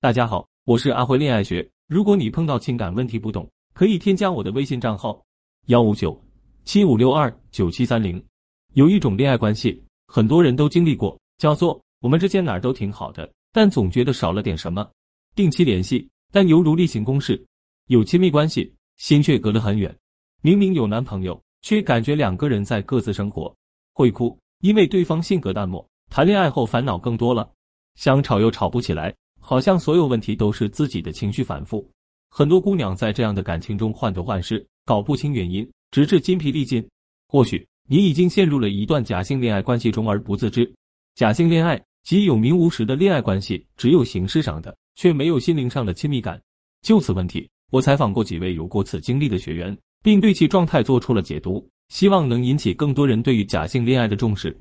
大家好，我是阿辉恋爱学。如果你碰到情感问题不懂，可以添加我的微信账号幺五九七五六二九七三零。有一种恋爱关系，很多人都经历过，叫做我们之间哪儿都挺好的，但总觉得少了点什么。定期联系，但犹如例行公事；有亲密关系，心却隔得很远。明明有男朋友，却感觉两个人在各自生活。会哭，因为对方性格淡漠；谈恋爱后烦恼更多了，想吵又吵不起来。好像所有问题都是自己的情绪反复，很多姑娘在这样的感情中患得患失，搞不清原因，直至筋疲力尽。或许你已经陷入了一段假性恋爱关系中而不自知。假性恋爱即有名无实的恋爱关系，只有形式上的，却没有心灵上的亲密感。就此问题，我采访过几位有过此经历的学员，并对其状态做出了解读，希望能引起更多人对于假性恋爱的重视。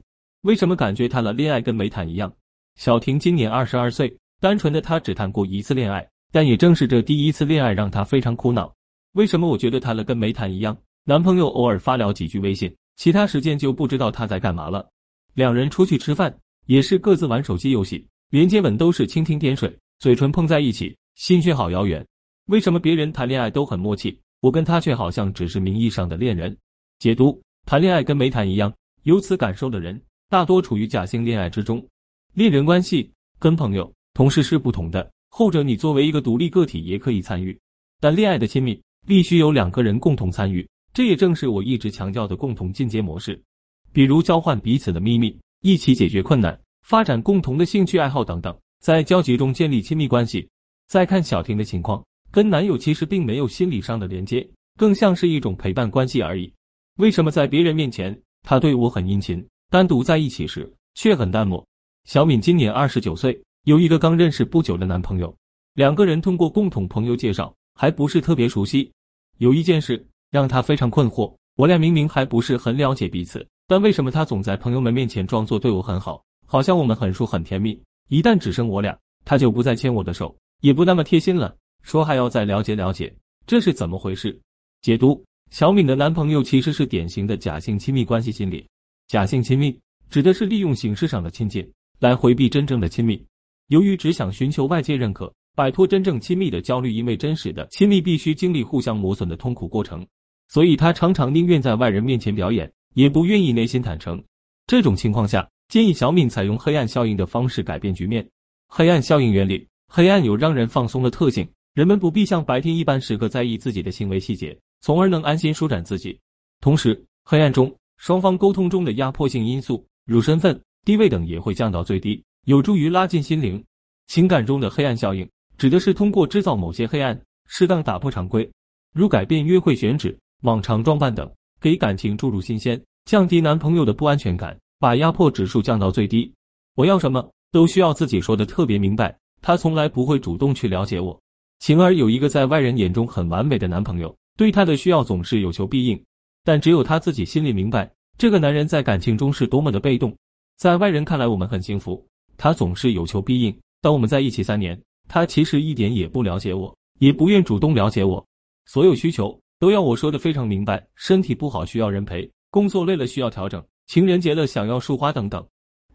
为什么感觉谈了恋爱跟没谈一样？小婷今年二十二岁。单纯的他只谈过一次恋爱，但也正是这第一次恋爱让他非常苦恼。为什么我觉得谈了跟没谈一样？男朋友偶尔发聊几句微信，其他时间就不知道他在干嘛了。两人出去吃饭也是各自玩手机游戏，连接吻都是蜻蜓点水，嘴唇碰在一起，心却好遥远。为什么别人谈恋爱都很默契，我跟他却好像只是名义上的恋人？解读：谈恋爱跟没谈一样，有此感受的人大多处于假性恋爱之中。恋人关系跟朋友。同事是不同的，后者你作为一个独立个体也可以参与，但恋爱的亲密必须有两个人共同参与，这也正是我一直强调的共同进阶模式，比如交换彼此的秘密，一起解决困难，发展共同的兴趣爱好等等，在交集中建立亲密关系。再看小婷的情况，跟男友其实并没有心理上的连接，更像是一种陪伴关系而已。为什么在别人面前他对我很殷勤，单独在一起时却很淡漠？小敏今年二十九岁。有一个刚认识不久的男朋友，两个人通过共同朋友介绍，还不是特别熟悉。有一件事让他非常困惑：我俩明明还不是很了解彼此，但为什么他总在朋友们面前装作对我很好，好像我们很熟很甜蜜？一旦只剩我俩，他就不再牵我的手，也不那么贴心了，说还要再了解了解，这是怎么回事？解读：小敏的男朋友其实是典型的假性亲密关系心理。假性亲密指的是利用形式上的亲近来回避真正的亲密。由于只想寻求外界认可，摆脱真正亲密的焦虑，因为真实的亲密必须经历互相磨损的痛苦过程，所以他常常宁愿在外人面前表演，也不愿意内心坦诚。这种情况下，建议小敏采用黑暗效应的方式改变局面。黑暗效应原理：黑暗有让人放松的特性，人们不必像白天一般时刻在意自己的行为细节，从而能安心舒展自己。同时，黑暗中双方沟通中的压迫性因素，如身份、地位等，也会降到最低。有助于拉近心灵。情感中的黑暗效应，指的是通过制造某些黑暗，适当打破常规，如改变约会选址、往常装扮等，给感情注入新鲜，降低男朋友的不安全感，把压迫指数降到最低。我要什么都需要自己说的特别明白，他从来不会主动去了解我。晴儿有一个在外人眼中很完美的男朋友，对她的需要总是有求必应，但只有她自己心里明白，这个男人在感情中是多么的被动。在外人看来，我们很幸福。他总是有求必应。当我们在一起三年，他其实一点也不了解我，也不愿主动了解我。所有需求都要我说的非常明白。身体不好需要人陪，工作累了需要调整，情人节了想要束花等等。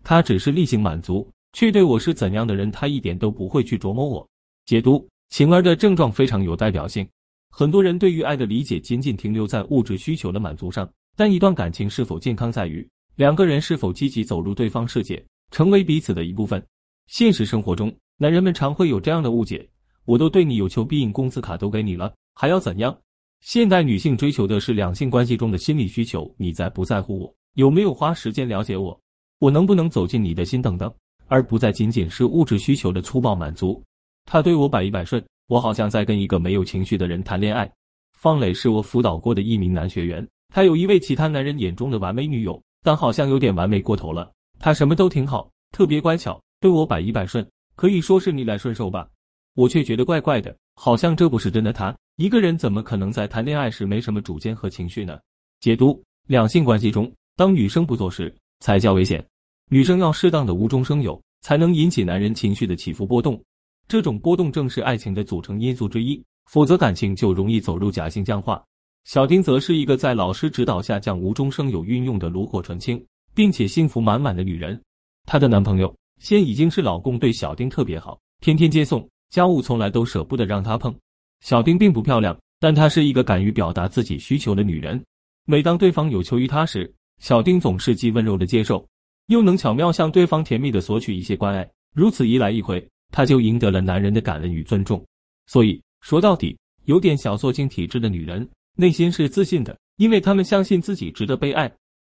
他只是例行满足，却对我是怎样的人，他一点都不会去琢磨我。解读晴儿的症状非常有代表性。很多人对于爱的理解仅仅停留在物质需求的满足上，但一段感情是否健康，在于两个人是否积极走入对方世界。成为彼此的一部分。现实生活中，男人们常会有这样的误解：我都对你有求必应，工资卡都给你了，还要怎样？现代女性追求的是两性关系中的心理需求，你在不在乎我？有没有花时间了解我？我能不能走进你的心？等等，而不再仅仅是物质需求的粗暴满足。他对我百依百顺，我好像在跟一个没有情绪的人谈恋爱。方磊是我辅导过的一名男学员，他有一位其他男人眼中的完美女友，但好像有点完美过头了。他什么都挺好，特别乖巧，对我百依百顺，可以说是逆来顺受吧。我却觉得怪怪的，好像这不是真的他。一个人怎么可能在谈恋爱时没什么主见和情绪呢？解读：两性关系中，当女生不做事才叫危险。女生要适当的无中生有，才能引起男人情绪的起伏波动。这种波动正是爱情的组成因素之一，否则感情就容易走入假性僵化。小丁则是一个在老师指导下将无中生有运用的炉火纯青。并且幸福满满的女人，她的男朋友现已经是老公，对小丁特别好，天天接送，家务从来都舍不得让她碰。小丁并不漂亮，但她是一个敢于表达自己需求的女人。每当对方有求于她时，小丁总是既温柔的接受，又能巧妙向对方甜蜜的索取一些关爱。如此一来一回，她就赢得了男人的感恩与尊重。所以说到底，有点小作精体质的女人内心是自信的，因为她们相信自己值得被爱。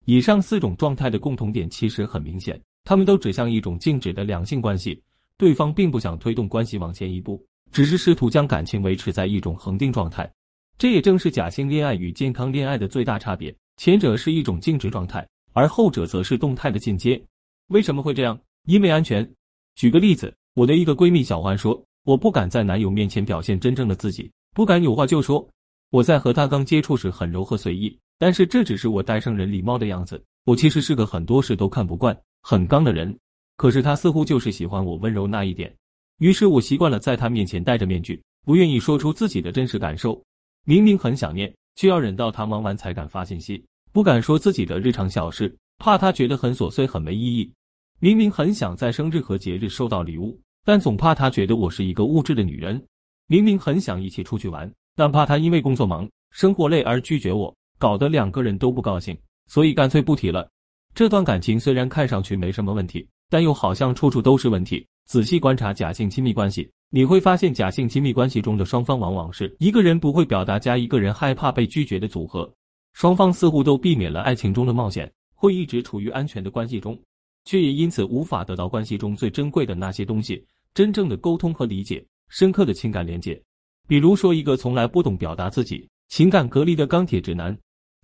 以上四种状态的共同点其实很明显，他们都指向一种静止的两性关系，对方并不想推动关系往前一步，只是试图将感情维持在一种恒定状态。这也正是假性恋爱与健康恋爱的最大差别，前者是一种静止状态，而后者则是动态的进阶。为什么会这样？因为安全。举个例子，我的一个闺蜜小欢说，我不敢在男友面前表现真正的自己，不敢有话就说。我在和他刚接触时很柔和随意。但是这只是我带上人礼貌的样子，我其实是个很多事都看不惯、很刚的人。可是他似乎就是喜欢我温柔那一点，于是我习惯了在他面前戴着面具，不愿意说出自己的真实感受。明明很想念，却要忍到他忙完才敢发信息，不敢说自己的日常小事，怕他觉得很琐碎、很没意义。明明很想在生日和节日收到礼物，但总怕他觉得我是一个物质的女人。明明很想一起出去玩，但怕他因为工作忙、生活累而拒绝我。搞得两个人都不高兴，所以干脆不提了。这段感情虽然看上去没什么问题，但又好像处处都是问题。仔细观察假性亲密关系，你会发现假性亲密关系中的双方往往是一个人不会表达加一个人害怕被拒绝的组合。双方似乎都避免了爱情中的冒险，会一直处于安全的关系中，却也因此无法得到关系中最珍贵的那些东西：真正的沟通和理解，深刻的情感连接。比如说，一个从来不懂表达自己、情感隔离的钢铁直男。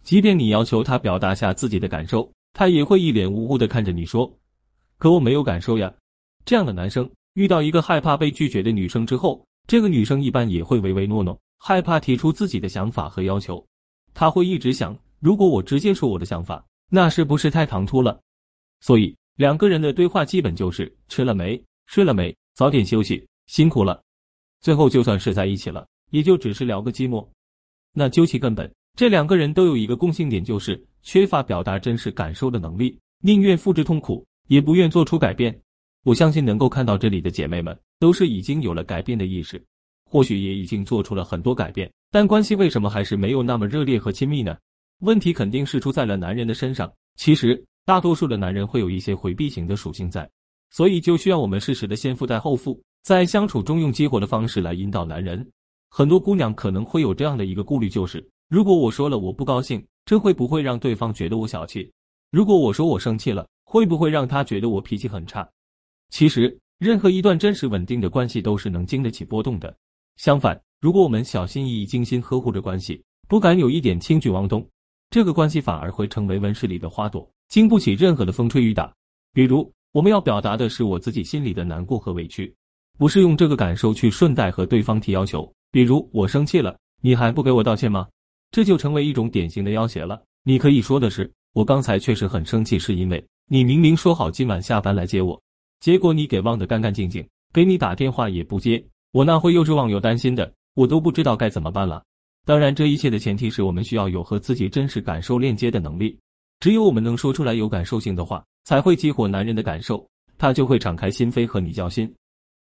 即便你要求他表达下自己的感受，他也会一脸无辜的看着你说：“可我没有感受呀。”这样的男生遇到一个害怕被拒绝的女生之后，这个女生一般也会唯唯诺诺，害怕提出自己的想法和要求。他会一直想：如果我直接说我的想法，那是不是太唐突了？所以两个人的对话基本就是吃了没、睡了没、早点休息、辛苦了。最后就算是在一起了，也就只是聊个寂寞。那究其根本。这两个人都有一个共性点，就是缺乏表达真实感受的能力，宁愿复制痛苦，也不愿做出改变。我相信能够看到这里的姐妹们，都是已经有了改变的意识，或许也已经做出了很多改变，但关系为什么还是没有那么热烈和亲密呢？问题肯定是出在了男人的身上。其实，大多数的男人会有一些回避型的属性在，所以就需要我们适时的先富带后富，在相处中用激活的方式来引导男人。很多姑娘可能会有这样的一个顾虑，就是。如果我说了我不高兴，这会不会让对方觉得我小气？如果我说我生气了，会不会让他觉得我脾气很差？其实，任何一段真实稳定的关系都是能经得起波动的。相反，如果我们小心翼翼、精心呵护着关系，不敢有一点轻举妄动，这个关系反而会成为温室里的花朵，经不起任何的风吹雨打。比如，我们要表达的是我自己心里的难过和委屈，不是用这个感受去顺带和对方提要求。比如，我生气了，你还不给我道歉吗？这就成为一种典型的要挟了。你可以说的是，我刚才确实很生气，是因为你明明说好今晚下班来接我，结果你给忘得干干净净，给你打电话也不接，我那会又是忘又担心的，我都不知道该怎么办了。当然，这一切的前提是我们需要有和自己真实感受链接的能力。只有我们能说出来有感受性的话，才会激活男人的感受，他就会敞开心扉和你交心。